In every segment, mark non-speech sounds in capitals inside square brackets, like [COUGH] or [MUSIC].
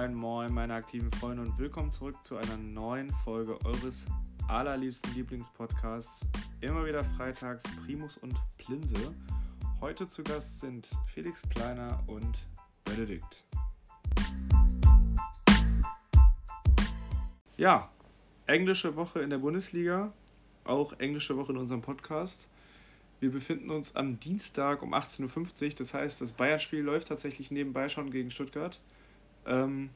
Moin, moin, meine aktiven Freunde und willkommen zurück zu einer neuen Folge eures allerliebsten Lieblingspodcasts. Immer wieder freitags Primus und Plinse. Heute zu Gast sind Felix Kleiner und Benedikt. Ja, englische Woche in der Bundesliga, auch englische Woche in unserem Podcast. Wir befinden uns am Dienstag um 18.50 Uhr. Das heißt, das Bayern-Spiel läuft tatsächlich nebenbei schon gegen Stuttgart. Ähm,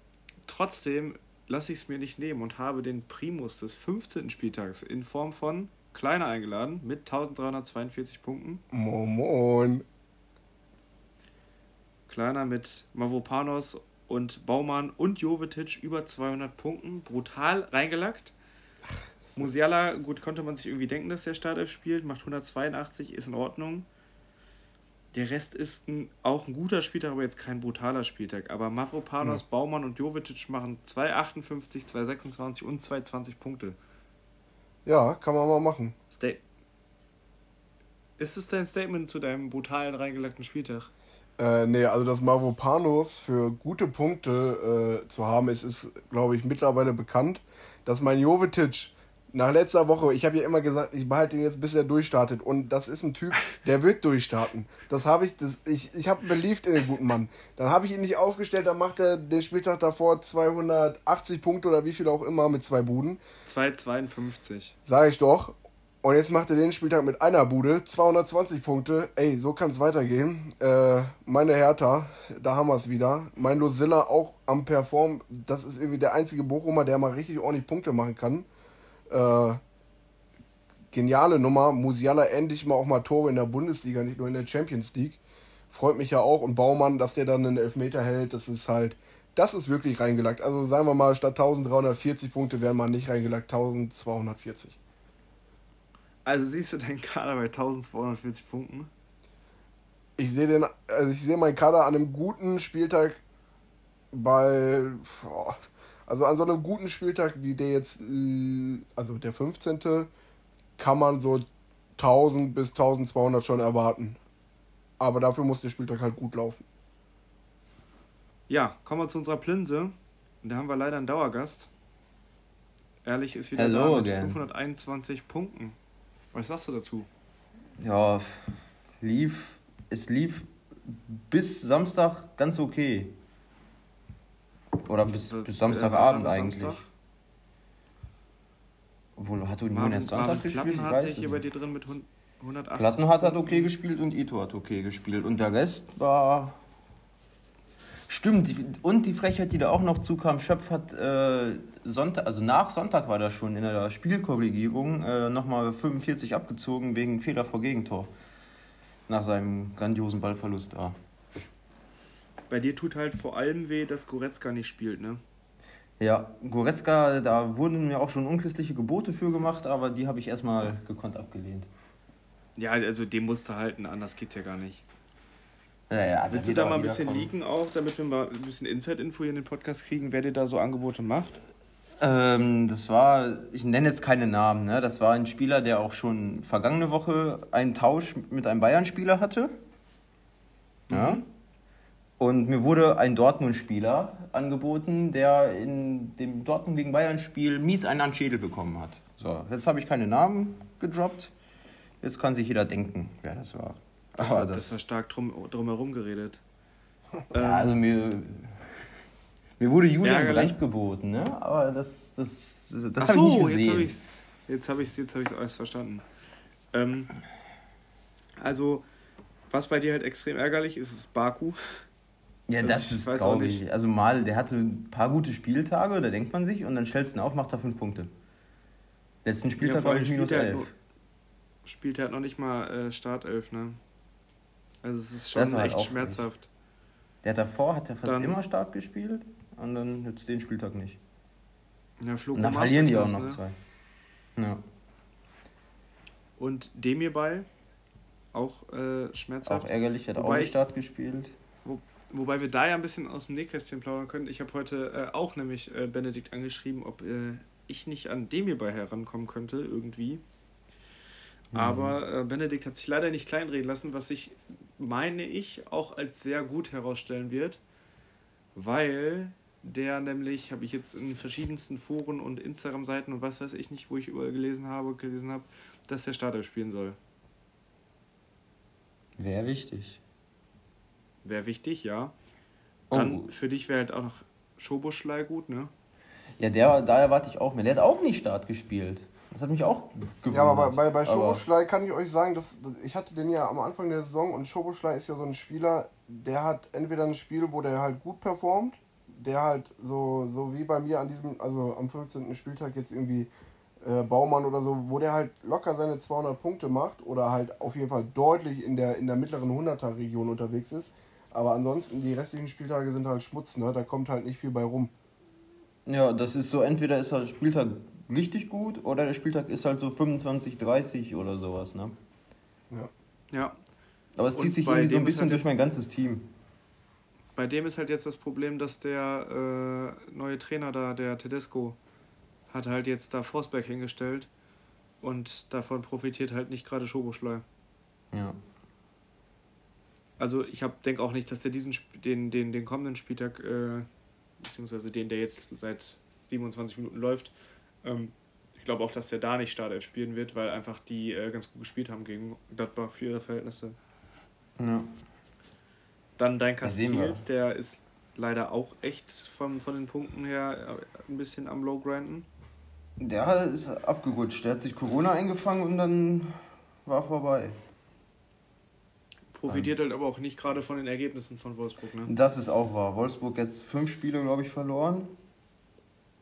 trotzdem lasse ich es mir nicht nehmen und habe den Primus des 15. Spieltags in Form von Kleiner eingeladen mit 1342 Punkten. Moin. Kleiner mit Mavropanos und Baumann und Jovetic über 200 Punkten. Brutal reingelackt. Musiala, gut, konnte man sich irgendwie denken, dass der Startelf spielt, macht 182, ist in Ordnung. Der Rest ist ein, auch ein guter Spieltag, aber jetzt kein brutaler Spieltag. Aber Mavropanos, ja. Baumann und Jovetic machen 2,58, 2,26 und 2,20 Punkte. Ja, kann man mal machen. Sta ist es dein Statement zu deinem brutalen reingelackten Spieltag? Äh, nee, also dass Mavropanos für gute Punkte äh, zu haben ist, ist, glaube ich, mittlerweile bekannt. Dass mein Jovetic nach letzter Woche, ich habe ja immer gesagt, ich behalte ihn jetzt, bis er durchstartet. Und das ist ein Typ, der wird durchstarten. Das habe ich, das, ich, ich habe beliebt in den guten Mann. Dann habe ich ihn nicht aufgestellt, dann macht er den Spieltag davor 280 Punkte oder wie viel auch immer mit zwei Buden. 252. Sag ich doch. Und jetzt macht er den Spieltag mit einer Bude, 220 Punkte. Ey, so kann es weitergehen. Äh, meine Hertha, da haben wir es wieder. Mein Losilla auch am Perform. Das ist irgendwie der einzige Bochumer, der mal richtig ordentlich Punkte machen kann. Äh, geniale Nummer. Musiala endlich mal auch mal Tore in der Bundesliga, nicht nur in der Champions League. Freut mich ja auch. Und Baumann, dass der dann einen Elfmeter hält, das ist halt, das ist wirklich reingelagt. Also sagen wir mal, statt 1340 Punkte wären mal nicht reingelagt, 1240. Also siehst du deinen Kader bei 1240 Punkten? Ich sehe den, also ich sehe meinen Kader an einem guten Spieltag bei, boah, also an so einem guten Spieltag wie der jetzt, äh, also der 15. kann man so 1000 bis 1200 schon erwarten. Aber dafür muss der Spieltag halt gut laufen. Ja, kommen wir zu unserer Plinse. Und da haben wir leider einen Dauergast. Ehrlich ist wieder Hello da mit again. 521 Punkten. Was sagst du dazu? Ja, lief, es lief bis Samstag ganz okay. Oder bis, bis Samstagabend eigentlich. Samstag? Obwohl, hat Union erst Sonntag gespielt? hat sich hier bei dir drin mit 180. Plattenhardt hat okay gespielt und Ito hat okay gespielt. Und der Rest war. Stimmt, und die Frechheit, die da auch noch zukam, Schöpf hat äh, Sonntag, also nach Sonntag war das schon in der Spielkorrigierung, äh, nochmal 45 abgezogen wegen Fehler vor Gegentor. Nach seinem grandiosen Ballverlust da. Bei dir tut halt vor allem weh, dass Goretzka nicht spielt, ne? Ja, Goretzka, da wurden mir auch schon unchristliche Gebote für gemacht, aber die habe ich erstmal gekonnt abgelehnt. Ja, also den musst du halten, anders geht's ja gar nicht. Ja, ja, Willst du da mal ein bisschen liegen auch, damit wir mal ein bisschen Inside-Info hier in den Podcast kriegen, wer dir da so Angebote macht? Ähm, das war, ich nenne jetzt keine Namen, ne? das war ein Spieler, der auch schon vergangene Woche einen Tausch mit einem Bayern-Spieler hatte. Ja. Mhm. Und mir wurde ein Dortmund-Spieler angeboten, der in dem Dortmund gegen Bayern-Spiel mies einen an Schädel bekommen hat. So, jetzt habe ich keine Namen gedroppt. Jetzt kann sich jeder denken, wer das war. Das, Aber das, das war stark drum, drumherum geredet. Ja, ähm, also mir, mir wurde Julian Brandt geboten, ne? Aber das, das, das, das habe ich nicht gesehen. Jetzt habe ich es jetzt hab jetzt alles verstanden. Ähm, also, was bei dir halt extrem ärgerlich ist, ist Baku. Ja, also das ist traurig. Also mal, der hatte ein paar gute Spieltage, da denkt man sich, und dann stellst du ihn auf, macht er fünf Punkte. Letzten Spieltag ja, war ich minus elf. Halt spielt er halt noch nicht mal äh, Startelf, ne? Also es ist schon halt echt schmerzhaft. Nicht. Der davor hat er fast dann, immer Start gespielt und dann jetzt den Spieltag nicht. Ja, Flug und dann verlieren die auch noch ne? zwei. Ja. Und dem hierbei auch äh, schmerzhaft. Auch ärgerlich, hat auch nicht Start gespielt. Wo, wobei wir da ja ein bisschen aus dem Nähkästchen plaudern können. Ich habe heute äh, auch nämlich äh, Benedikt angeschrieben, ob äh, ich nicht an dem hierbei herankommen könnte, irgendwie. Mhm. Aber äh, Benedikt hat sich leider nicht kleinreden lassen, was sich, meine ich, auch als sehr gut herausstellen wird, weil der nämlich, habe ich jetzt in verschiedensten Foren und Instagram-Seiten und was weiß ich nicht, wo ich überall gelesen habe, gelesen habe, dass der Startelf spielen soll. Wäre wichtig. Wäre wichtig, ja. Dann oh. für dich wäre halt auch noch Schoboschlei gut, ne? Ja, der, da erwarte ich auch mehr. Der hat auch nicht Start gespielt. Das hat mich auch gewundert. Ja, aber bei, bei Schoboschlei kann ich euch sagen, dass ich hatte den ja am Anfang der Saison und Schoboschlei ist ja so ein Spieler, der hat entweder ein Spiel, wo der halt gut performt, der halt so, so wie bei mir an diesem, also am 15. Spieltag jetzt irgendwie äh, Baumann oder so, wo der halt locker seine 200 Punkte macht oder halt auf jeden Fall deutlich in der, in der mittleren 100er Region unterwegs ist. Aber ansonsten, die restlichen Spieltage sind halt Schmutz, ne? Da kommt halt nicht viel bei rum. Ja, das ist so, entweder ist der Spieltag richtig gut oder der Spieltag ist halt so 25, 30 oder sowas, ne? Ja. Ja. Aber es zieht sich irgendwie so ein bisschen halt durch mein ganzes Team. Bei dem ist halt jetzt das Problem, dass der äh, neue Trainer da, der Tedesco, hat halt jetzt da Forsberg hingestellt und davon profitiert halt nicht gerade Schoboschlei. Ja. Also ich denke auch nicht, dass der diesen den, den, den kommenden Spieltag, äh, beziehungsweise den, der jetzt seit 27 Minuten läuft, ähm, ich glaube auch, dass der da nicht Startelf spielen wird, weil einfach die äh, ganz gut gespielt haben gegen Gladbach für ihre Verhältnisse. Ja. Dann dein Castells, der ist leider auch echt von, von den Punkten her äh, ein bisschen am Low grinden. Der ist abgerutscht. Der hat sich Corona eingefangen und dann war vorbei. Profitiert halt aber auch nicht gerade von den Ergebnissen von Wolfsburg, ne? Das ist auch wahr. Wolfsburg jetzt fünf Spiele, glaube ich, verloren.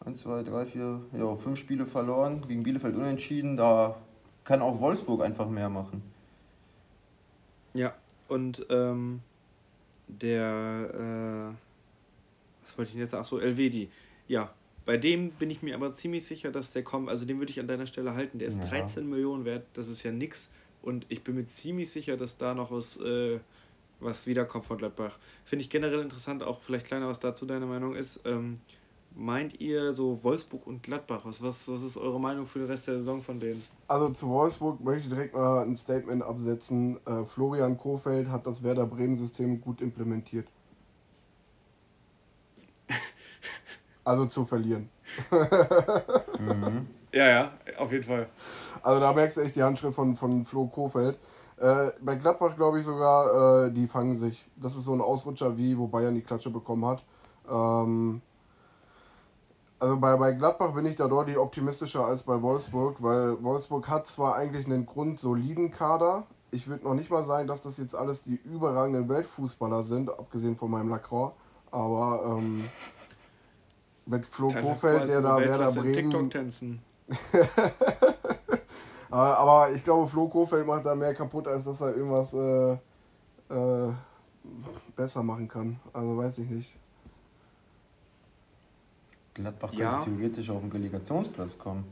Eins, zwei, drei, vier, ja, fünf Spiele verloren. Gegen Bielefeld unentschieden. Da kann auch Wolfsburg einfach mehr machen. Ja, und ähm, der, äh, was wollte ich denn jetzt? Achso, Elvedi. Ja, bei dem bin ich mir aber ziemlich sicher, dass der kommt. Also den würde ich an deiner Stelle halten. Der ist ja. 13 Millionen wert. Das ist ja nix. Und ich bin mir ziemlich sicher, dass da noch was, äh, was wiederkommt von Gladbach. Finde ich generell interessant, auch vielleicht kleiner, was dazu deine Meinung ist. Ähm, meint ihr so Wolfsburg und Gladbach? Was, was, was ist eure Meinung für den Rest der Saison von denen? Also zu Wolfsburg möchte ich direkt mal ein Statement absetzen. Äh, Florian Kofeld hat das Werder Bremen-System gut implementiert. [LAUGHS] also zu verlieren. mhm. Ja, ja, auf jeden Fall. Also da merkst du echt die Handschrift von, von Flo Kofeld. Äh, bei Gladbach glaube ich sogar, äh, die fangen sich. Das ist so ein Ausrutscher wie, wo Bayern die Klatsche bekommen hat. Ähm, also bei, bei Gladbach bin ich da deutlich optimistischer als bei Wolfsburg, weil Wolfsburg hat zwar eigentlich einen grundsoliden Kader. Ich würde noch nicht mal sagen, dass das jetzt alles die überragenden Weltfußballer sind, abgesehen von meinem Lacroix. Aber ähm, mit Flo Kofeld, der da Werder Bremen. TikTok tanzen. [LAUGHS] Aber ich glaube, Flo Kofeld macht da mehr kaputt, als dass er irgendwas äh, äh, besser machen kann. Also weiß ich nicht. Gladbach ja. könnte theoretisch auf den Relegationsplatz kommen.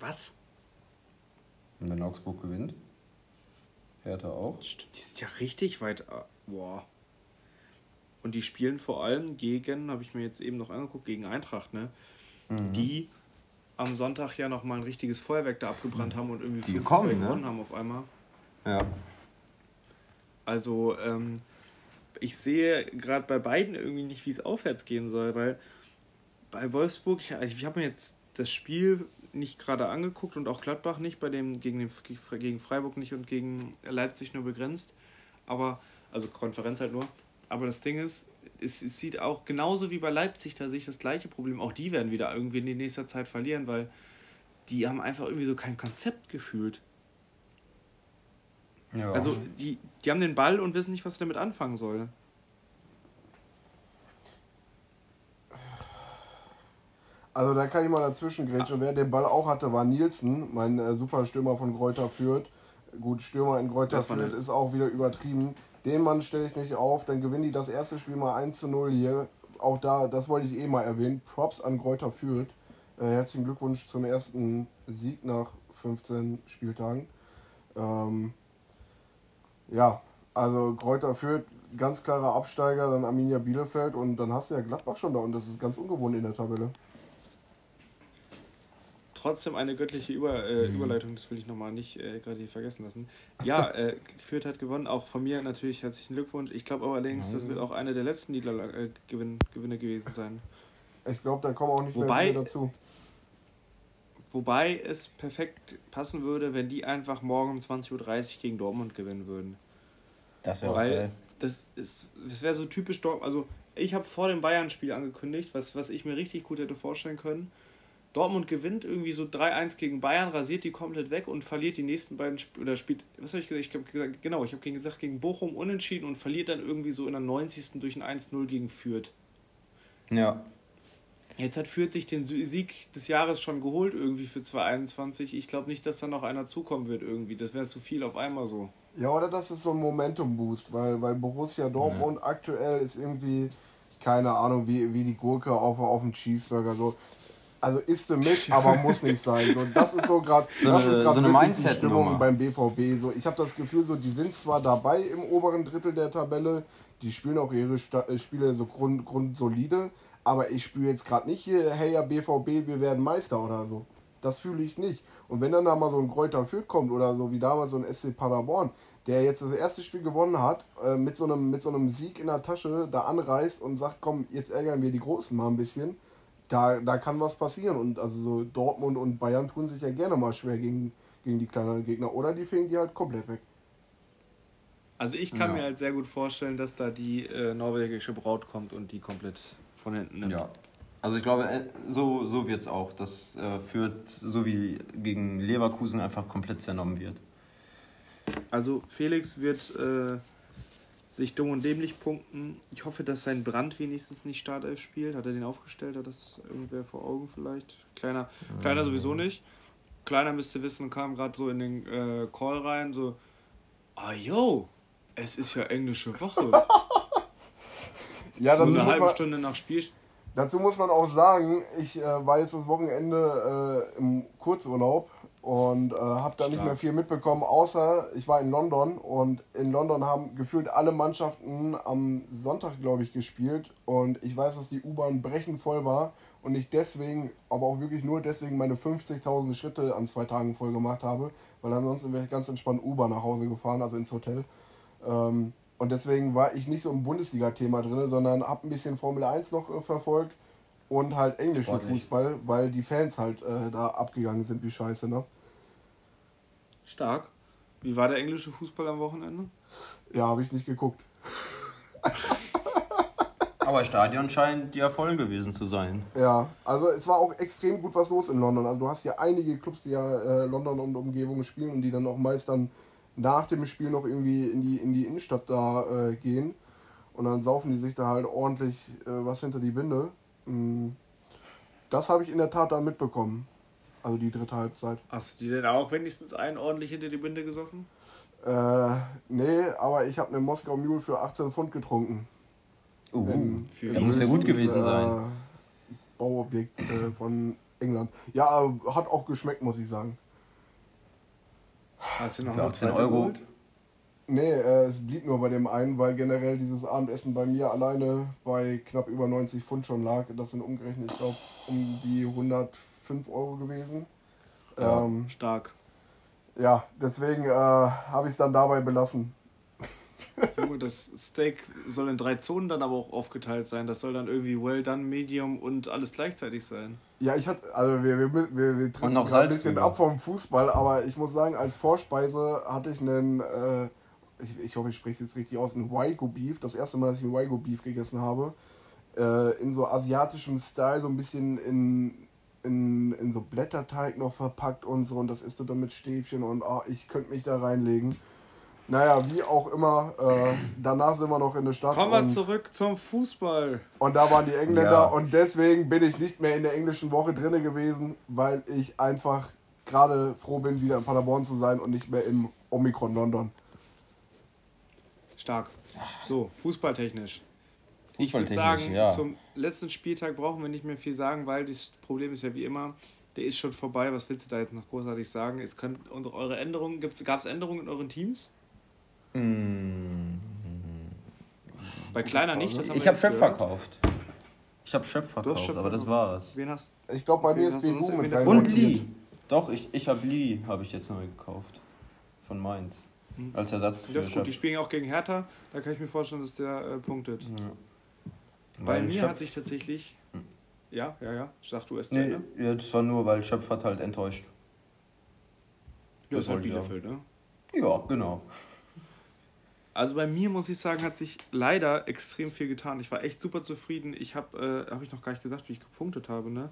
Was? Und wenn Augsburg gewinnt? Hertha auch? Die sind ja richtig weit. Äh, boah. Und die spielen vor allem gegen, habe ich mir jetzt eben noch angeguckt, gegen Eintracht, ne? Mhm. Die am Sonntag ja nochmal ein richtiges Feuerwerk da abgebrannt haben und irgendwie 5 2 ne? gewonnen haben auf einmal. Ja. Also, ähm, ich sehe gerade bei beiden irgendwie nicht, wie es aufwärts gehen soll, weil bei Wolfsburg, ich, also ich habe mir jetzt das Spiel nicht gerade angeguckt und auch Gladbach nicht, bei dem gegen, den, gegen Freiburg nicht und gegen Leipzig nur begrenzt, aber, also Konferenz halt nur. Aber das Ding ist, es, es sieht auch genauso wie bei Leipzig, da sehe ich das gleiche Problem. Auch die werden wieder irgendwie in nächster Zeit verlieren, weil die haben einfach irgendwie so kein Konzept gefühlt. Ja. Also die, die haben den Ball und wissen nicht, was sie damit anfangen sollen. Also da kann ich mal dazwischen grätschen. Ah. Wer den Ball auch hatte, war Nielsen, mein äh, Superstürmer von Gräuter Fürth. Gut, Stürmer in Gräuter Fürth ist auch wieder übertrieben. Den Mann stelle ich nicht auf, dann gewinnen die das erste Spiel mal 1 zu 0 hier. Auch da, das wollte ich eh mal erwähnen. Props an Gräuter Fürth. Äh, herzlichen Glückwunsch zum ersten Sieg nach 15 Spieltagen. Ähm, ja, also Kräuter Fürth, ganz klarer Absteiger, dann Arminia Bielefeld und dann hast du ja Gladbach schon da und das ist ganz ungewohnt in der Tabelle. Trotzdem eine göttliche Über, äh, Mhm. Überleitung, das will ich nochmal nicht äh, gerade hier vergessen lassen. Ja, äh, Fürth hat gewonnen, auch von mir natürlich herzlichen Glückwunsch. Ich glaube allerdings, das wird auch eine der letzten Niederla äh, Gewinn Gewinne gewesen sein. Ich glaube, da kommen auch nicht Wobei- mehr dazu. Wobei es perfekt passen würde, wenn die einfach morgen um 20.30 Uhr gegen Dortmund gewinnen würden. Das wäre Weil geil. das ist, das wäre so typisch Dortmund. Also ich habe vor dem Bayern-Spiel angekündigt, was, was ich mir richtig gut hätte vorstellen können. Dortmund gewinnt irgendwie so 3-1 gegen Bayern, rasiert die komplett weg und verliert die nächsten beiden Sp oder spielt, was habe ich gesagt? Ich habe gesagt, genau, ich habe gesagt gegen Bochum unentschieden und verliert dann irgendwie so in der 90. durch ein 1-0 gegen Fürth. Ja. Jetzt hat Fürth sich den Sieg des Jahres schon geholt irgendwie für 2021. Ich glaube nicht, dass da noch einer zukommen wird irgendwie. Das wäre zu viel auf einmal so. Ja, oder das ist so ein Momentum-Boost, weil, weil Borussia Dortmund aktuell ist irgendwie, keine Ahnung, wie, wie die Gurke auf, auf dem Cheeseburger. So. Also isst du mit, aber muss nicht sein. So, das ist so gerade So das eine- ist so wirklich die. Stimmung beim BVB. So, ich habe das Gefühl, so, die sind zwar dabei im oberen Drittel der Tabelle, die spielen auch ihre Sta äh, Spiele so grund, grundsolide, aber ich spüre jetzt gerade nicht hier, hey ja BVB, wir werden Meister oder so. Das fühle ich nicht. Und wenn dann da mal so ein Kräuter Fürth kommt oder so wie damals so ein SC Paderborn, der jetzt das erste Spiel gewonnen hat, äh, mit, so einem, mit so einem Sieg in der Tasche da anreist und sagt, komm, jetzt ärgern wir die Großen mal ein bisschen, da, da kann was passieren. Und also so Dortmund und Bayern tun sich ja gerne mal schwer gegen, gegen die kleineren Gegner. Oder die fegen die halt komplett weg. Also ich kann Ja. mir halt sehr gut vorstellen, dass da die äh, norwegische Braut kommt und die komplett von hinten nimmt. Ja. Also ich glaube, äh, so, so wird es auch. Das äh, führt, so wie gegen Leverkusen, einfach komplett zernommen wird. Also Felix wird äh, sich dumm und dämlich punkten. Ich hoffe, dass sein Brand wenigstens nicht Startelf spielt. Hat er den aufgestellt? Hat das irgendwer vor Augen vielleicht? Kleiner, kleiner sowieso nicht. Kleiner müsste wissen, kam gerade so in den äh, Call rein, so, ah yo, es ist ja englische Woche. [LAUGHS] Ja, so dazu, eine muss halbe man, Stunde nach Spiel. dazu muss man auch sagen, ich äh, war jetzt das Wochenende äh, im Kurzurlaub und äh, habe da nicht mehr viel mitbekommen, außer ich war in London und in London haben gefühlt alle Mannschaften am Sonntag, glaube ich, gespielt. Und ich weiß, dass die U-Bahn brechend voll war und ich deswegen, aber auch wirklich nur deswegen meine 50.000 Schritte an zwei Tagen voll gemacht habe, weil ansonsten wäre ich ganz entspannt U-Bahn nach Hause gefahren, also ins Hotel. Ähm, und deswegen war ich nicht so im Bundesliga-Thema drin, sondern habe ein bisschen Formel 1 noch äh, verfolgt und halt englischen Sportlich. Fußball, weil die Fans halt äh, da abgegangen sind wie scheiße, ne? Stark. Wie war der englische Fußball am Wochenende? Ja, habe ich nicht geguckt. [LAUGHS] Aber Stadion scheint ja voll gewesen zu sein. Ja, also es war auch extrem gut was los in London. Also du hast ja einige Clubs, die ja äh, London und Umgebung spielen und die dann auch meist dann nach dem Spiel noch irgendwie in die, in die Innenstadt da äh, gehen. Und dann saufen die sich da halt ordentlich äh, was hinter die Binde. Mm, Das habe ich in der Tat dann mitbekommen. Also die dritte Halbzeit. Hast du dir denn auch wenigstens einen ordentlich hinter die Binde gesoffen? Äh, nee, aber ich habe eine Moskau Mule für 18 Pfund getrunken. Uh, für im da muss ja gut gewesen sein. Äh, Bauobjekt äh, von England. Ja, hat auch geschmeckt, muss ich sagen. Hast du noch Für eine 18 zweite Euro? geholt? Nee, äh, es blieb nur bei dem einen, weil generell dieses Abendessen bei mir alleine bei knapp über 90 Pfund schon lag. Das sind umgerechnet, ich glaube, um die 105 Euro gewesen. Ja. Ähm, Stark. ja, deswegen äh, habe ich es dann dabei belassen. [LAUGHS] Junge, das Steak soll in drei Zonen dann aber auch aufgeteilt sein. Das soll dann irgendwie well done, medium und alles gleichzeitig sein. Ja, ich hatte, also wir, wir, wir, wir treffen ein bisschen ab vom Fußball, aber ich muss sagen, als Vorspeise hatte ich einen, äh, ich, ich hoffe, ich spreche es jetzt richtig aus, ein Waigo Beef. Das erste Mal, dass ich ein Waigo Beef gegessen habe. Äh, in so asiatischem Style, so ein bisschen in, in, in so Blätterteig noch verpackt und so. Und das isst du dann mit Stäbchen und ah, ich könnte mich da reinlegen. Naja, wie auch immer, äh, danach sind wir noch in der Stadt. Kommen wir zurück zum Fußball. und da waren die Engländer Ja. und deswegen bin ich nicht mehr in der englischen Woche drinne gewesen, weil ich einfach gerade froh bin, wieder in Paderborn zu sein und nicht mehr im Omikron London. Stark. So, fußballtechnisch. Ich würde sagen, ja. zum letzten Spieltag brauchen wir nicht mehr viel sagen, weil das Problem ist ja wie immer, der ist schon vorbei. Was willst du da jetzt noch großartig sagen? Es können unsere, eure Änderungen, gab es Änderungen in euren Teams? Mm, Bei Kleiner nicht, das haben Ich habe Chef gehört. verkauft. Ich habe Schöpf verkauft, aber das war's. Wen hast Ich glaube, bei mir ist BU mit. Und Lee. Doch, ich, ich habe Lee, habe ich jetzt neu gekauft. Von Mainz. Hm. Als Ersatz für Das ist gut, die spielen auch gegen Hertha. Da kann ich mir vorstellen, dass der äh, punktet. Ja. Bei mir Schöpf hat sich tatsächlich... Hm. Ja, ja, ja. Sag du es nee, ne? Ja, das war nur, weil Schöpf hat halt enttäuscht. Ja, das ist halt Bielefeld, ne? Ja, genau. Also bei mir muss ich sagen, hat sich leider extrem viel getan. Ich war echt super zufrieden. Ich habe, äh, habe ich noch gar nicht gesagt, wie ich gepunktet habe, ne?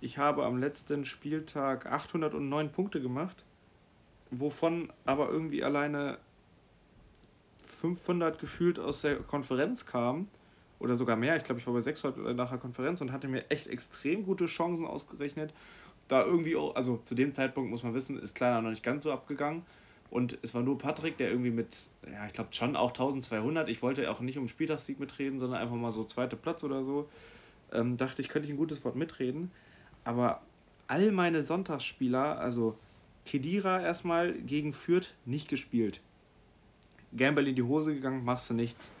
Ich habe am letzten Spieltag 809 Punkte gemacht, wovon aber irgendwie alleine 500 gefühlt aus der Konferenz kamen oder sogar mehr. Ich glaube, ich war bei 600 nach der Konferenz und hatte mir echt extrem gute Chancen ausgerechnet. Da irgendwie, auch, also zu dem Zeitpunkt muss man wissen, ist Kleiner noch nicht ganz so abgegangen. Und es war nur Patrick, der irgendwie mit, ja, ich glaube schon auch 1200, ich wollte auch nicht um Spieltagssieg mitreden, sondern einfach mal so zweiter Platz oder so. Ähm, dachte ich, könnte ich ein gutes Wort mitreden. Aber all meine Sonntagsspieler, also Kedira erstmal gegen Fürth, nicht gespielt. Gamble in die Hose gegangen, machst du nichts.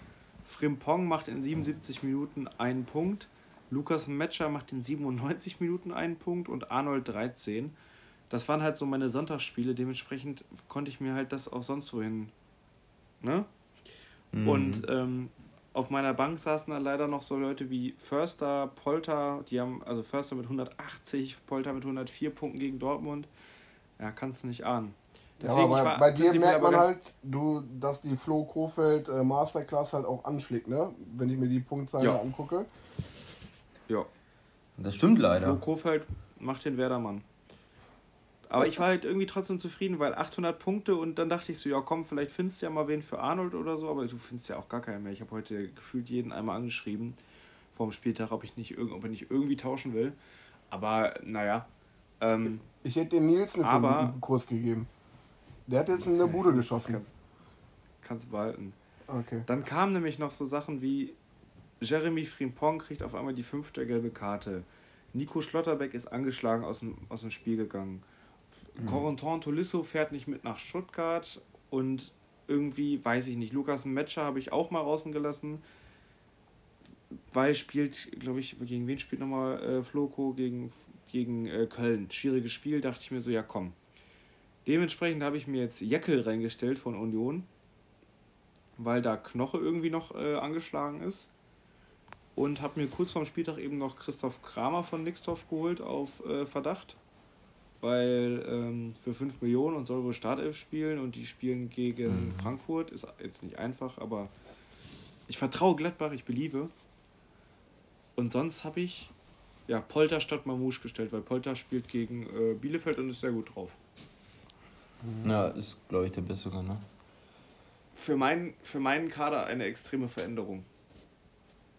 Frimpong macht in 77 Minuten einen Punkt. Lukas Metscher macht in 97 Minuten einen Punkt und Arnold 13 das waren halt so meine Sonntagsspiele, dementsprechend konnte ich mir halt das auch sonst wohin. Ne? Mhm. Und ähm, auf meiner Bank saßen dann leider noch so Leute wie Förster, Polter, die haben, also Förster mit 180, Polter mit 104 Punkten gegen Dortmund. Ja, kannst du nicht ahnen. Deswegen, ja, aber bei, bei dir merkt man halt, du, dass die Flo Krofeld äh, Masterclass halt auch anschlägt, ne? Wenn ich mir die Punktzahl ja. angucke. Ja. Das stimmt leider. Flo Krofeld macht den Werdermann. Aber ich war halt irgendwie trotzdem zufrieden, weil 800 Punkte und dann dachte ich so, ja komm, vielleicht findest du ja mal wen für Arnold oder so, aber du findest ja auch gar keinen mehr. Ich habe heute gefühlt jeden einmal angeschrieben vor dem Spieltag, ob ich nicht, ob ich nicht irgendwie tauschen will. Aber naja. Ähm, ich hätte dem Nielsen aber, einen Kurs gegeben. Der hat jetzt eine Bude geschossen. Kannst, kannst behalten. Okay. Dann kamen nämlich noch so Sachen wie Jeremy Frimpong kriegt auf einmal die fünfte gelbe Karte. Nico Schlotterbeck ist angeschlagen aus dem, aus dem Spiel gegangen. Mhm. Corentin Tolisso fährt nicht mit nach Stuttgart und irgendwie, weiß ich nicht, Lukas Metscher habe ich auch mal draußen gelassen, weil spielt, glaube ich, gegen wen spielt nochmal äh, Floco? Gegen, gegen äh, Köln. Schwieriges Spiel, dachte ich mir so, ja komm. Dementsprechend habe ich mir jetzt Jeckel reingestellt von Union, weil da Knoche irgendwie noch äh, angeschlagen ist. Und habe mir kurz vorm Spieltag eben noch Christoph Kramer von Nixdorf geholt auf äh, Verdacht weil ähm, für 5 Millionen und soll wohl Startelf spielen und die spielen gegen mhm. Frankfurt. Ist jetzt nicht einfach, aber ich vertraue Gladbach, ich beliebe. Und sonst habe ich ja, Polter statt Mamouche gestellt, weil Polter spielt gegen äh, Bielefeld und ist sehr gut drauf. Ja, ist, glaube ich, der Beste, ne? Für, mein, für meinen Kader eine extreme Veränderung.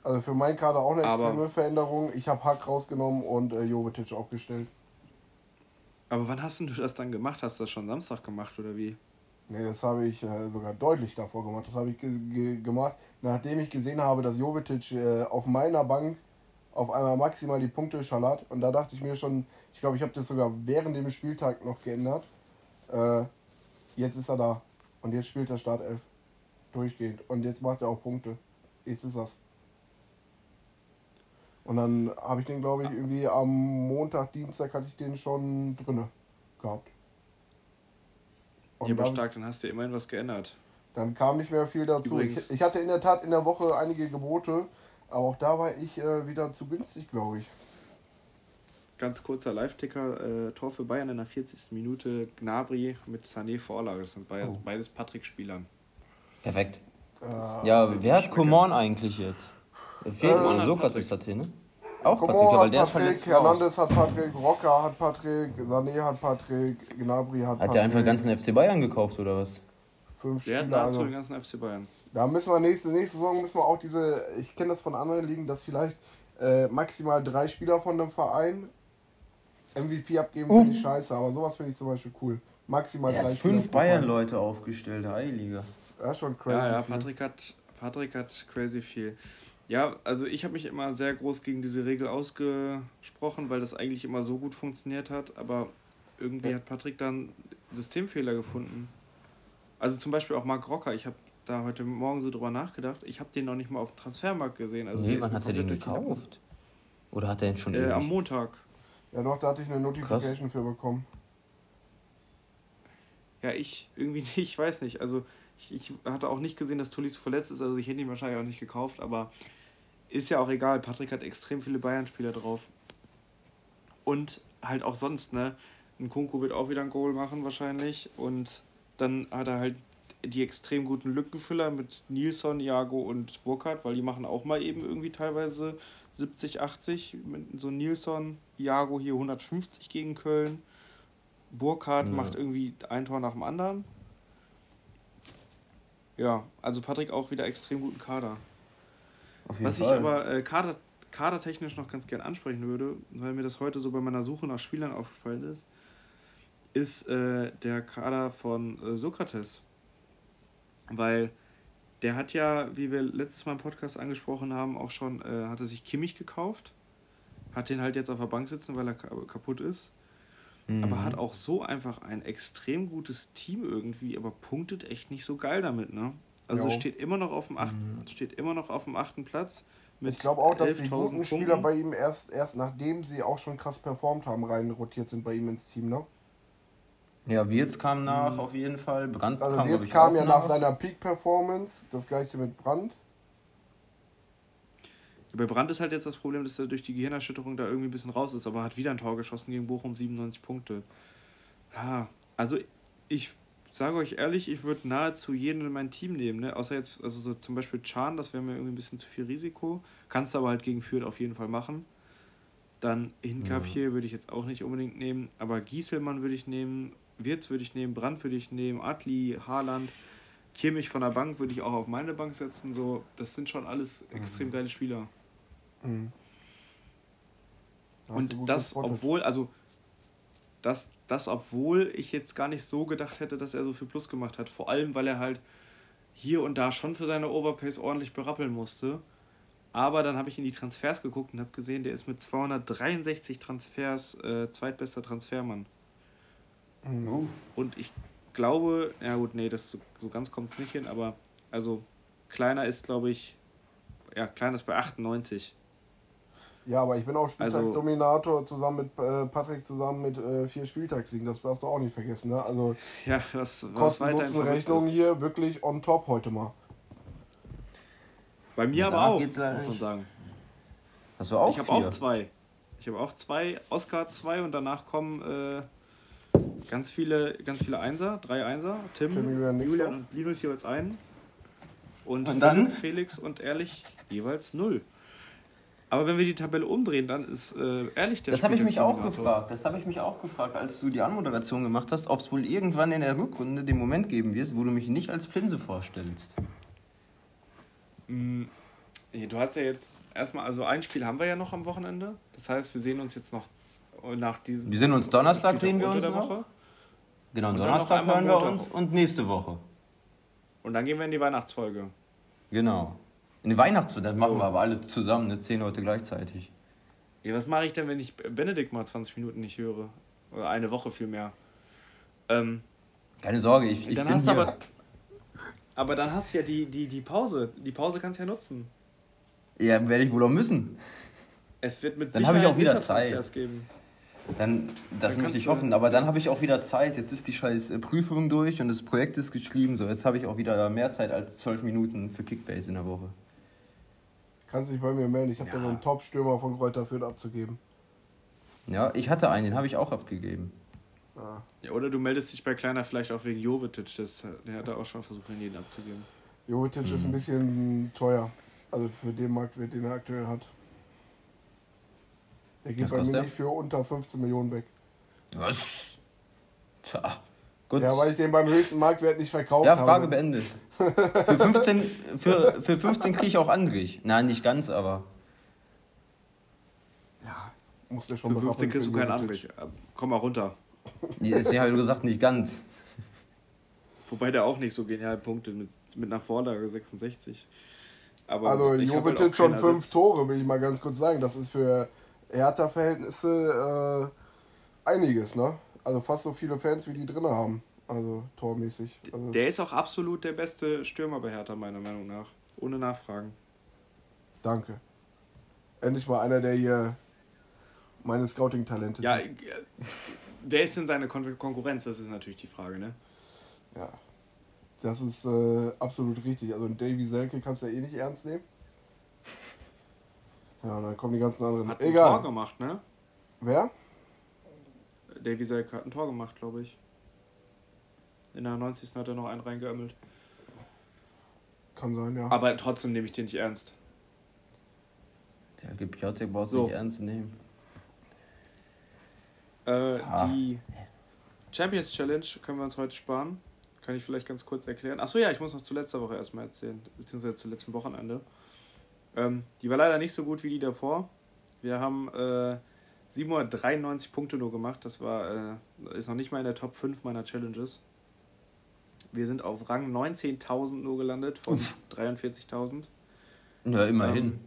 Also für meinen Kader auch eine extreme Aber Veränderung. Ich habe Hack rausgenommen und äh, Jovetic aufgestellt. Aber wann hast du das dann gemacht? Hast du das schon Samstag gemacht oder wie? Nee, das habe ich äh, sogar deutlich davor gemacht. Das habe ich gemacht, nachdem ich gesehen habe, dass Jovetic äh, auf meiner Bank auf einmal maximal die Punkte schallert. Und da dachte ich mir schon, ich glaube, ich habe das sogar während dem Spieltag noch geändert. Äh, jetzt ist er da. Und jetzt spielt er Startelf. Durchgehend. Und jetzt macht er auch Punkte. Jetzt ist das. Und dann habe ich den, glaube ich, irgendwie am Montag, Dienstag hatte ich den schon drinne gehabt. Und ja, aber dann, stark, dann hast du immerhin was geändert. Dann kam nicht mehr viel dazu. Ich, ich, hatte in der Tat in der Woche einige Gebote, aber auch da war ich äh, wieder zu günstig, glaube ich. Ganz kurzer Live-Ticker, äh, Tor für Bayern in der 40. Minute, Gnabry mit Sané Vorlage. Das sind beides, oh. beides Patrick-Spielern. Perfekt. Äh, ja, wer hat Coman eigentlich jetzt? Fehlt äh, Sokrates hat hier, ne? Auch Patrick, weil der Patrick, ist Hernandez hat Patrick, Rocker hat Patrick, Sané hat Patrick, Gnabry hat Patrick. Hat der einfach den ganzen FC Bayern gekauft oder was? Fünf der Spieler, hat also, den ganzen FC Bayern. Da müssen wir nächste, nächste Saison müssen wir auch diese, ich kenne das von anderen Ligen, dass vielleicht äh, maximal drei Spieler von einem Verein MVP abgeben, uh. finde ich scheiße, aber sowas finde ich zum Beispiel cool. Maximal der drei hat Spieler. Fünf Bayern-Leute aufgestellt, Heilige. Ja, schon crazy. Ja, ja, Patrick hat, Patrick hat crazy viel. Ja, also ich habe mich immer sehr groß gegen diese Regel ausgesprochen, weil das eigentlich immer so gut funktioniert hat, aber irgendwie hat Patrick dann Systemfehler gefunden. Also zum Beispiel auch Marc Rocker, ich habe da heute Morgen so drüber nachgedacht, ich habe den noch nicht mal auf dem Transfermarkt gesehen. Also nee, man hat ja den gekauft. Oder hat er ihn schon äh, am Montag. Ja doch, da hatte ich eine Notification Krass. für bekommen. Ja, ich irgendwie [LAUGHS] nicht, ich weiß nicht. Also ich, ich hatte auch nicht gesehen, dass Tulis verletzt ist, also ich hätte ihn wahrscheinlich auch nicht gekauft, aber ist ja auch egal. Patrick hat extrem viele Bayern-Spieler drauf. Und halt auch sonst, ne? Ein Kunku wird auch wieder ein Goal machen wahrscheinlich. Und dann hat er halt die extrem guten Lückenfüller mit Nilsson, Iago und Burkhardt, weil die machen auch mal eben irgendwie teilweise 70, 80. Mit so Nilsson, Iago hier 150 gegen Köln. Burkhardt ja. macht irgendwie ein Tor nach dem anderen. Ja, also Patrick auch wieder extrem guten Kader. Was Fall. ich aber äh, Kader, kadertechnisch noch ganz gern ansprechen würde, weil mir das heute so bei meiner Suche nach Spielern aufgefallen ist, ist äh, der Kader von äh, Sokrates. Weil der hat ja, wie wir letztes Mal im Podcast angesprochen haben, auch schon, äh, hatte sich Kimmich gekauft. Hat den halt jetzt auf der Bank sitzen, weil er kaputt ist. Mhm. Aber hat auch so einfach ein extrem gutes Team irgendwie, aber punktet echt nicht so geil damit, ne? Also jo. steht immer noch auf dem achten, mhm. steht immer noch auf dem achten Platz. ich glaube auch, dass die guten Punkten. Spieler bei ihm erst, erst nachdem sie auch schon krass performt haben, rein rotiert sind bei ihm ins Team, ne? Ja, Wirtz kam nach, mhm. auf jeden Fall. Brandt also kam, Wirtz kam ja nach, nach seiner Peak-Performance, das gleiche mit Brandt. Bei Brandt ist halt jetzt das Problem, dass er durch die Gehirnerschütterung da irgendwie ein bisschen raus ist, aber hat wieder ein Tor geschossen gegen Bochum, 97 Punkte. Ja, also ich sage euch ehrlich, ich würde nahezu jeden in mein Team nehmen, ne? Außer jetzt, also so zum Beispiel Chan, das wäre mir irgendwie ein bisschen zu viel Risiko. Kannst du aber halt gegen Fürth auf jeden Fall machen. Dann Hinkapier ja. würde ich jetzt auch nicht unbedingt nehmen, aber Gieselmann würde ich nehmen, Wirtz würde ich nehmen, Brandt würde ich nehmen, Adli, Haaland, Kimmich von der Bank würde ich auch auf meine Bank setzen. So, das sind schon alles extrem mhm. geile Spieler. Mhm. Und das, obwohl, also das, das, obwohl ich jetzt gar nicht so gedacht hätte, dass er so viel Plus gemacht hat. Vor allem, weil er halt hier und da schon für seine Overpace ordentlich berappeln musste. Aber dann habe ich in die Transfers geguckt und habe gesehen, der ist mit 263 Transfers äh, zweitbester Transfermann. Mhm. Und ich glaube, ja gut, nee, das so, so ganz kommt es nicht hin, aber also kleiner ist, glaube ich, ja, kleiner ist bei 98. Ja, aber ich bin auch also Spieltagsdominator also, zusammen mit äh, Patrick zusammen mit äh, vier Spieltagssiegen. Das darfst du auch nicht vergessen. Ne? Also [LAUGHS] ja, was, was Kosten-Nutzen-Rechnung hier wirklich on top heute mal. Bei mir ja, aber auch, muss man sagen. Hast du auch Ich habe auch zwei. Ich habe auch zwei, Oscar zwei und danach kommen äh, ganz viele, ganz viele Einser, drei Einser. Tim, Julian, Julian und Linus jeweils einen. Und, und dann Felix und Ehrlich jeweils null. Aber wenn wir die Tabelle umdrehen, dann ist äh, ehrlich der Das habe ich mich auch gefragt. Das habe ich mich auch gefragt, als du die Anmoderation gemacht hast, ob es wohl irgendwann in der Rückrunde den Moment geben wird, wo du mich nicht als Plinse vorstellst. Mm, du hast ja jetzt erstmal, also ein Spiel haben wir ja noch am Wochenende. Das heißt, wir sehen uns jetzt noch nach diesem. Wir sehen uns Donnerstag, sehen wir uns noch. Woche. Genau, und Donnerstag hören wir uns und nächste Woche. Und dann gehen wir in die Weihnachtsfolge. Genau. In die Weihnachtsfolge, das machen so. wir aber alle zusammen, ne? zehn Leute gleichzeitig. Ja, was mache ich denn, wenn ich Benedikt mal 20 Minuten nicht höre? Oder eine Woche vielmehr. Ähm, Keine Sorge, ich, ich dann bin hast hier. Aber, aber dann hast du ja die, die, die Pause. Die Pause kannst du ja nutzen. Ja, werde ich wohl auch müssen. Es wird mit dann Sicherheit ich auch wieder Zeit. geben. Dann, das dann möchte ich hoffen, aber dann habe ich auch wieder Zeit. Jetzt ist die scheiß äh, Prüfung durch und das Projekt ist geschrieben. So, jetzt habe ich auch wieder mehr Zeit als zwölf Minuten für Kickbase in der Woche. Kannst dich bei mir melden, ich habe ja. da so einen Top-Stürmer von Kräuter Fürth abzugeben. Ja, ich hatte einen, den habe ich auch abgegeben. Ah. Ja, oder du meldest dich bei Kleiner vielleicht auch wegen Jovetic, das, der hat da auch schon versucht, den abzugeben. Jovetic mhm. ist ein bisschen teuer, also für den Marktwert, den er aktuell hat. Der geht Was bei mir der? nicht für unter 15 Millionen weg. Was? Tja, gut. Ja, weil ich den beim höchsten Marktwert nicht verkauft habe. Ja, Frage habe. beendet. für 15, für, für 15 kriege ich auch Andrich. Nein, nicht ganz, aber. Ja, muss der schon Für 15 kriegst du keinen Andrich. Komm mal runter. Deswegen habe ich gesagt, nicht ganz. Wobei der auch nicht so genial Punkte mit, mit einer Vorlage 66. Aber also Jovetic halt schon fünf Tore, will ich mal ganz kurz sagen. Das ist für Hertha-Verhältnisse äh, einiges, ne? Also fast so viele Fans, wie die drin haben. Also tormäßig. Also der ist auch absolut der beste Stürmer bei Hertha, meiner Meinung nach. Ohne Nachfragen. Danke. Endlich mal einer, der hier meine Scouting-Talente Ja, sind. äh, wer ist denn seine Kon Konkurrenz? Das ist natürlich die Frage, ne? Ja. Das ist äh, absolut richtig. Also Davy Selke kannst du ja eh nicht ernst nehmen. Ja, und dann kommen die ganzen anderen. Hat ein Tor Egal. gemacht, ne? Wer? Davy Selke hat ein Tor gemacht, glaube ich. In der 90. hat er noch einen reingeömmelt. Kann sein, ja. Aber trotzdem nehme ich den nicht ernst. Der Gepiotek brauchst du So. nicht ernst nehmen. Äh, Ah. Die Champions Challenge können wir uns heute sparen. Kann ich vielleicht ganz kurz erklären. Achso, ja, ich muss noch zu letzter Woche erstmal erzählen, beziehungsweise zu letzten Wochenende. Ähm, die war leider nicht so gut wie die davor. Wir haben äh, 793 Punkte nur gemacht. Das war äh, ist noch nicht mal in der Top 5 meiner Challenges. Wir sind auf Rang 19.000 nur gelandet von 43.000. Ja, immerhin.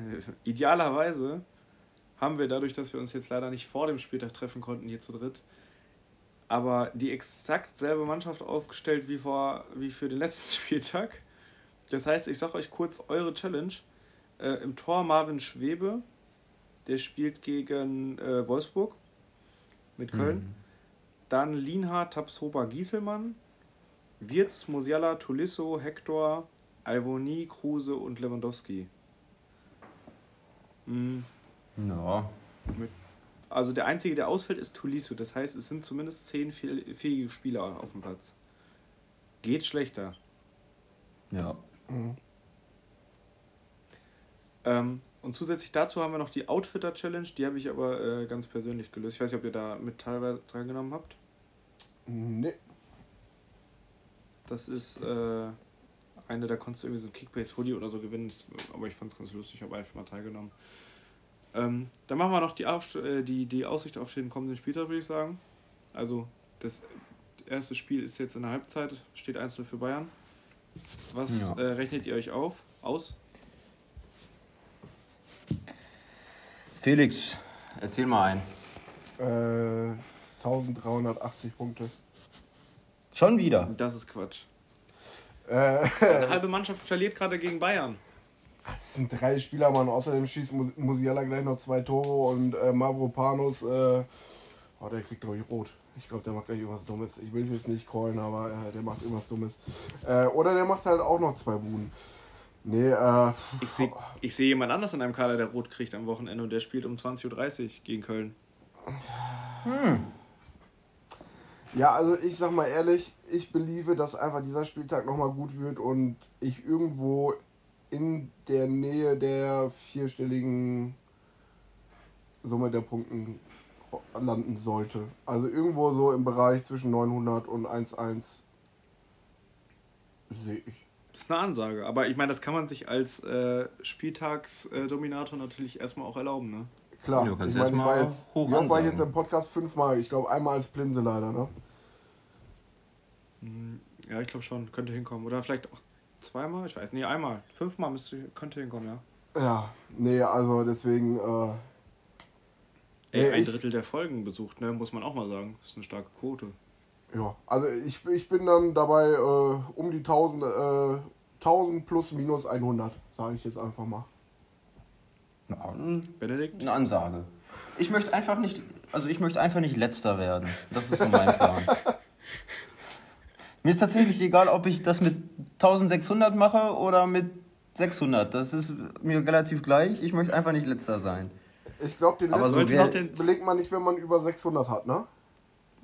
Ähm, [LAUGHS] Idealerweise haben wir dadurch, dass wir uns jetzt leider nicht vor dem Spieltag treffen konnten, hier zu dritt, aber die exakt selbe Mannschaft aufgestellt wie, vor, wie für den letzten [LAUGHS] Spieltag. Das heißt, ich sage euch kurz eure Challenge. Äh, Im Tor Marvin Schwebe, der spielt gegen äh, Wolfsburg mit Köln. Mhm. Dann Lienhardt, Tapsoba, Gieselmann, Wirz, Musiala, Tulisso, Hector, Alvoni, Kruse und Lewandowski. Mm, Ja. Also der einzige, der ausfällt, ist Tulisso. Das heißt, es sind zumindest zehn fähige Spieler auf dem Platz. Geht schlechter. Ja. Mhm. Ähm, und zusätzlich dazu haben wir noch die Outfitter-Challenge. Die habe ich aber äh, ganz persönlich gelöst. Ich weiß nicht, ob ihr da mit teilweise teilgenommen habt. Nee. Das ist äh, eine, da konntest du irgendwie so ein Kickbase-Hoodie oder so gewinnen. Aber ich fand es ganz lustig, ich habe einfach mal teilgenommen. Ähm, dann machen wir noch die, Aufst äh, die, die Aussicht auf den kommenden Spieltag, würde ich sagen. Also, das erste Spiel ist jetzt in der Halbzeit, steht 1-0 für Bayern. Was Ja. äh, rechnet ihr euch auf? Aus? Felix, erzähl mal ein. Äh, 1380 Punkte. Schon wieder. Das ist Quatsch. Äh, [LAUGHS] Eine halbe Mannschaft verliert gerade gegen Bayern. das sind drei Spieler, Mann. Außerdem schießt Mus- Musiala gleich noch zwei Tore und äh, Mavropanos, äh, oh, der kriegt, glaube ich, rot. Ich glaube, der macht gleich irgendwas Dummes. Ich will es jetzt nicht callen, aber äh, der macht irgendwas Dummes. Äh, oder der macht halt auch noch zwei Buden. Nee, äh, Ich sehe ich seh jemand anders in einem Kader, der rot kriegt am Wochenende und der spielt um 20.30 Uhr gegen Köln. Ja, also ich sag mal ehrlich, ich beliebe, dass einfach dieser Spieltag nochmal gut wird und ich irgendwo in der Nähe der vierstelligen Summe der Punkten landen sollte. Also irgendwo so im Bereich zwischen 900 und 1,1 sehe ich. Das ist eine Ansage, aber ich meine, das kann man sich als äh, Spieltagsdominator natürlich erstmal auch erlauben, ne? Klar, Ja, ich meine, ich war jetzt, wie oft war ich jetzt im Podcast fünfmal. Ich glaube einmal als Plinse leider, ne? Hm, Ja, ich glaube schon, könnte hinkommen. Oder vielleicht auch zweimal, ich weiß, nee, einmal. Fünfmal müsste, könnte hinkommen, ja. Ja, nee, also deswegen, äh, Ey, Nee, ein Drittel der Folgen besucht, ne? Muss man auch mal sagen. Das ist eine starke Quote. Ja, also ich, ich bin dann dabei äh, um die 1000, äh, 1000 plus minus 100, sage ich jetzt einfach mal. Ja, Benedikt? eine Ansage. Ich möchte einfach nicht, also ich möchte einfach nicht letzter werden. Das ist so mein Plan. Mir ist tatsächlich egal, ob ich das mit 1600 mache oder mit 600. Das ist mir relativ gleich. Ich möchte einfach nicht letzter sein. Ich glaube, den Aber letzten so Platz jetzt- belegt man nicht, wenn man über 600 hat, ne?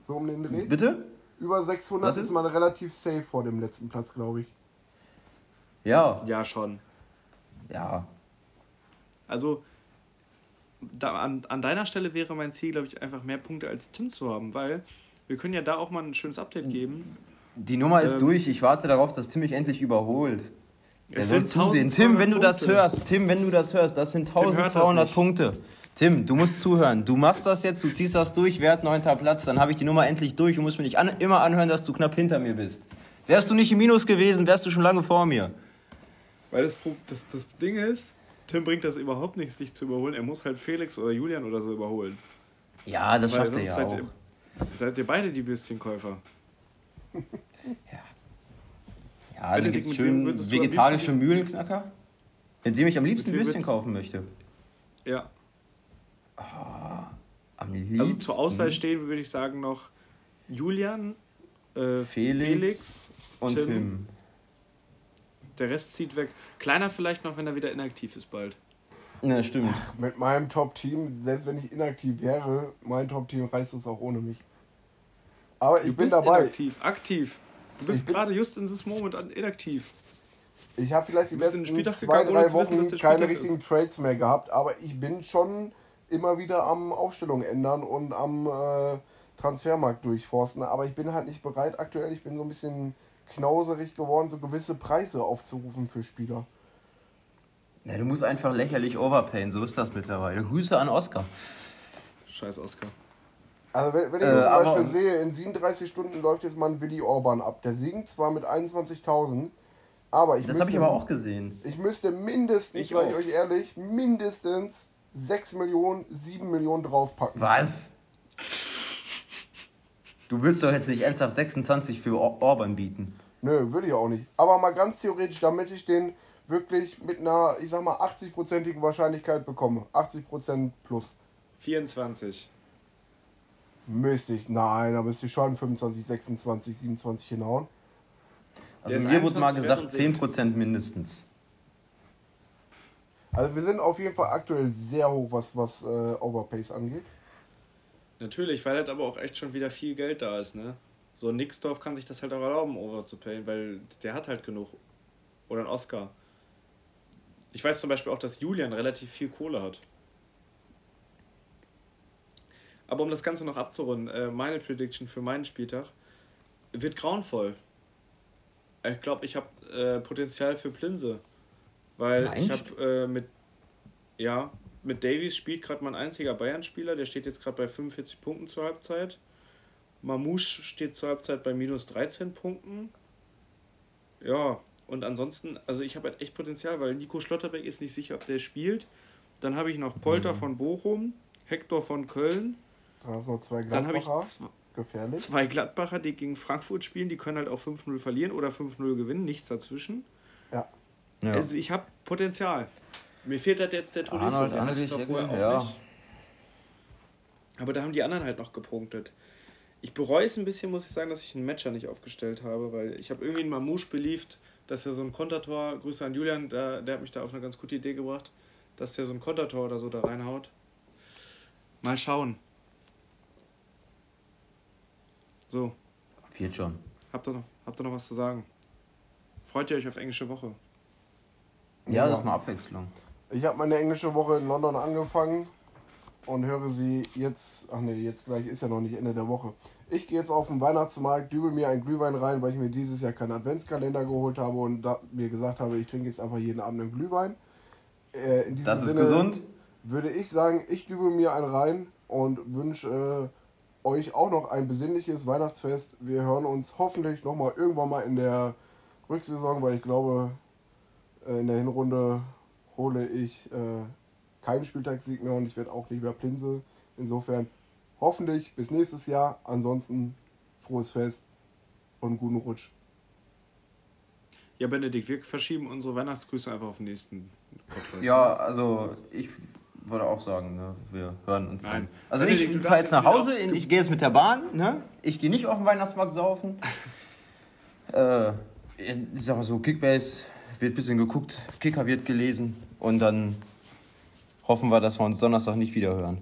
So um den Dreh. Bitte? Über 600 Was ist ist? man relativ safe vor dem letzten Platz, glaube ich. Ja. Ja, schon. Ja. Also, da, an, an deiner Stelle wäre mein Ziel, glaube ich, einfach mehr Punkte als Tim zu haben, weil wir können ja da auch mal ein schönes Update geben. Die Nummer ist Ähm, durch. Ich warte darauf, dass Tim mich endlich überholt. Es sind zusehen. 1200 Tim, wenn du das Punkte. hörst, Tim, wenn du das hörst, das sind hört das 1200 nicht. Punkte. Tim, du musst zuhören. Du machst das jetzt, du ziehst das durch, Wert neunter Platz, dann habe ich die Nummer endlich durch. Du musst mir nicht an, immer anhören, dass du knapp hinter mir bist. Wärst du nicht im Minus gewesen, wärst du schon lange vor mir. Weil das, das, das Ding ist, Tim bringt das überhaupt nichts, dich zu überholen. Er muss halt Felix oder Julian oder so überholen. Ja, das Weil schafft er ja auch. seid ihr, seid ihr beide die Würstchenkäufer. [LAUGHS] Ja, Benedikt, gibt schön am vegetarische liebsten- Mühlenknacker, mit dem ich am liebsten wem Würstchen kaufen möchte. Ja. Leeds, also zur Auswahl stehen würde ich sagen noch Julian, äh, Felix, Felix, und Tim. Tim. Der Rest zieht weg. Kleiner vielleicht noch, wenn er wieder inaktiv ist bald. Ja, stimmt. Ach, mit meinem Top-Team, selbst wenn ich inaktiv wäre, mein Top-Team reißt es auch ohne mich. Aber ich du bin dabei. Inaktiv, aktiv. Du bist gerade just in this moment inaktiv. Ich habe vielleicht die letzten zwei, drei Wochen wissen, keine richtigen ist. Trades mehr gehabt, aber ich bin schon immer wieder am Aufstellung ändern und am äh, Transfermarkt durchforsten. Aber ich bin halt nicht bereit aktuell. Ich bin so ein bisschen knauserig geworden, so gewisse Preise aufzurufen für Spieler. Ja, du musst einfach lächerlich overpayen, so ist das mittlerweile. Grüße an Oscar. Scheiß Oscar. Also wenn, wenn ich äh, zum Beispiel sehe, in 37 Stunden läuft jetzt mal ein Willi Orban ab. Der singt zwar mit 21.000, aber ich Das habe ich aber auch gesehen. Ich müsste mindestens, sage ich euch ehrlich, mindestens 6 Millionen, 7 Millionen draufpacken. Was? Du willst doch jetzt nicht ernsthaft 26 für Or Orban bieten. Nö, würde ich auch nicht. Aber mal ganz theoretisch, damit ich den wirklich mit einer, ich sag mal, 80-prozentigen Wahrscheinlichkeit bekomme. 80% plus. 24. Müsste ich, nein, da müsste ich schon 25, 26, 27 hinhauen. Also mir wurde mal gesagt 10% mindestens. Also wir sind auf jeden Fall aktuell sehr hoch, was, was äh, Overpace angeht. Natürlich, weil halt aber auch echt schon wieder viel Geld da ist, ne? So ein Nixdorf kann sich das halt auch erlauben, over zu payen, weil der hat halt genug. Oder ein Oscar. Ich weiß zum Beispiel auch, dass Julian relativ viel Kohle hat. Aber um das Ganze noch abzurunden, äh, meine Prediction für meinen Spieltag wird grauenvoll. Ich glaube, ich habe äh, Potenzial für Plinse. Weil Meinst? ich habe äh, mit, ja, mit Davies spielt gerade mein einziger Bayern-Spieler, der steht jetzt gerade bei 45 Punkten zur Halbzeit. Mamouche steht zur Halbzeit bei minus 13 Punkten. Ja, und ansonsten, also ich habe halt echt Potenzial, weil Nico Schlotterbeck ist nicht sicher, ob der spielt. Dann habe ich noch Polter mhm. von Bochum, Hector von Köln. Da hast noch zwei Gladbacher. Dann habe ich Gefährlich. zwei Gladbacher, die gegen Frankfurt spielen. Die können halt auch 5-0 verlieren oder 5-0 gewinnen, nichts dazwischen. Ja. ja. Also ich habe Potenzial. Mir fehlt halt jetzt der Tolisso, Arnold, der zwar vorher auch ja. nicht. Aber da haben die anderen halt noch gepunktet. Ich bereue es ein bisschen, muss ich sagen, dass ich einen Matcher nicht aufgestellt habe, weil ich habe irgendwie einen Mamouche beliebt, dass er so ein Kontertor, Grüße an Julian, der, der hat mich da auf eine ganz gute Idee gebracht, dass der so ein Kontertor oder so da reinhaut. Mal schauen. So. Wird schon. Habt ihr, noch, habt ihr noch was zu sagen? Freut ihr euch auf englische Woche? Ja, ja. das ist mal Abwechslung. Ich habe meine englische Woche in London angefangen und höre sie jetzt, ach nee, jetzt gleich ist ja noch nicht Ende der Woche. Ich gehe jetzt auf den Weihnachtsmarkt, dübe mir einen Glühwein rein, weil ich mir dieses Jahr keinen Adventskalender geholt habe und da, mir gesagt habe, ich trinke jetzt einfach jeden Abend einen Glühwein. Äh, in diesem das ist Sinne gesund. Würde ich sagen, ich dübe mir einen rein und wünsche äh, euch auch noch ein besinnliches Weihnachtsfest. Wir hören uns hoffentlich nochmal irgendwann mal in der Rücksaison, weil ich glaube, äh, in der Hinrunde hole ich äh, keinen Spieltagssieg mehr und ich werde auch nicht mehr Plinse. Insofern hoffentlich bis nächstes Jahr. Ansonsten frohes Fest und guten Rutsch. Ja, Benedikt, wir verschieben unsere Weihnachtsgrüße einfach auf den nächsten Podcast. Ja, also ich würde auch sagen, ne, wir hören uns Nein. dann. Also ich fahre jetzt nach Hause, ich gehe jetzt mit der Bahn, ne? ich gehe nicht auf den Weihnachtsmarkt saufen. [LAUGHS] äh, ich sag mal so, Kickbase wird ein bisschen geguckt, Kicker wird gelesen und dann hoffen wir, dass wir uns Donnerstag nicht wieder hören.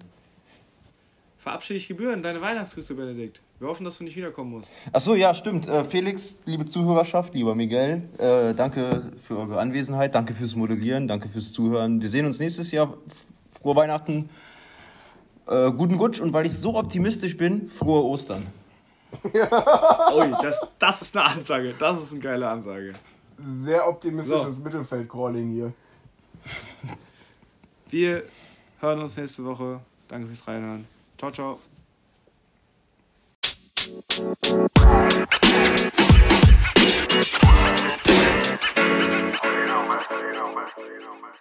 Verabschiede ich Gebühren, deine Weihnachtsgrüße, Benedikt. Wir hoffen, dass du nicht wiederkommen musst. Achso, ja, stimmt. Äh, Felix, liebe Zuhörerschaft, lieber Miguel, äh, danke für eure Anwesenheit, danke fürs Moderieren, danke fürs Zuhören. Wir sehen uns nächstes Jahr frohe Weihnachten, äh, guten Rutsch und weil ich so optimistisch bin, frohe Ostern. Ui, das, das ist eine Ansage. Das ist eine geile Ansage. Sehr optimistisches so. Mittelfeld-Crawling hier. Wir hören uns nächste Woche. Danke fürs Reinhören. Ciao, ciao. You know, man. You know, man. You know, man.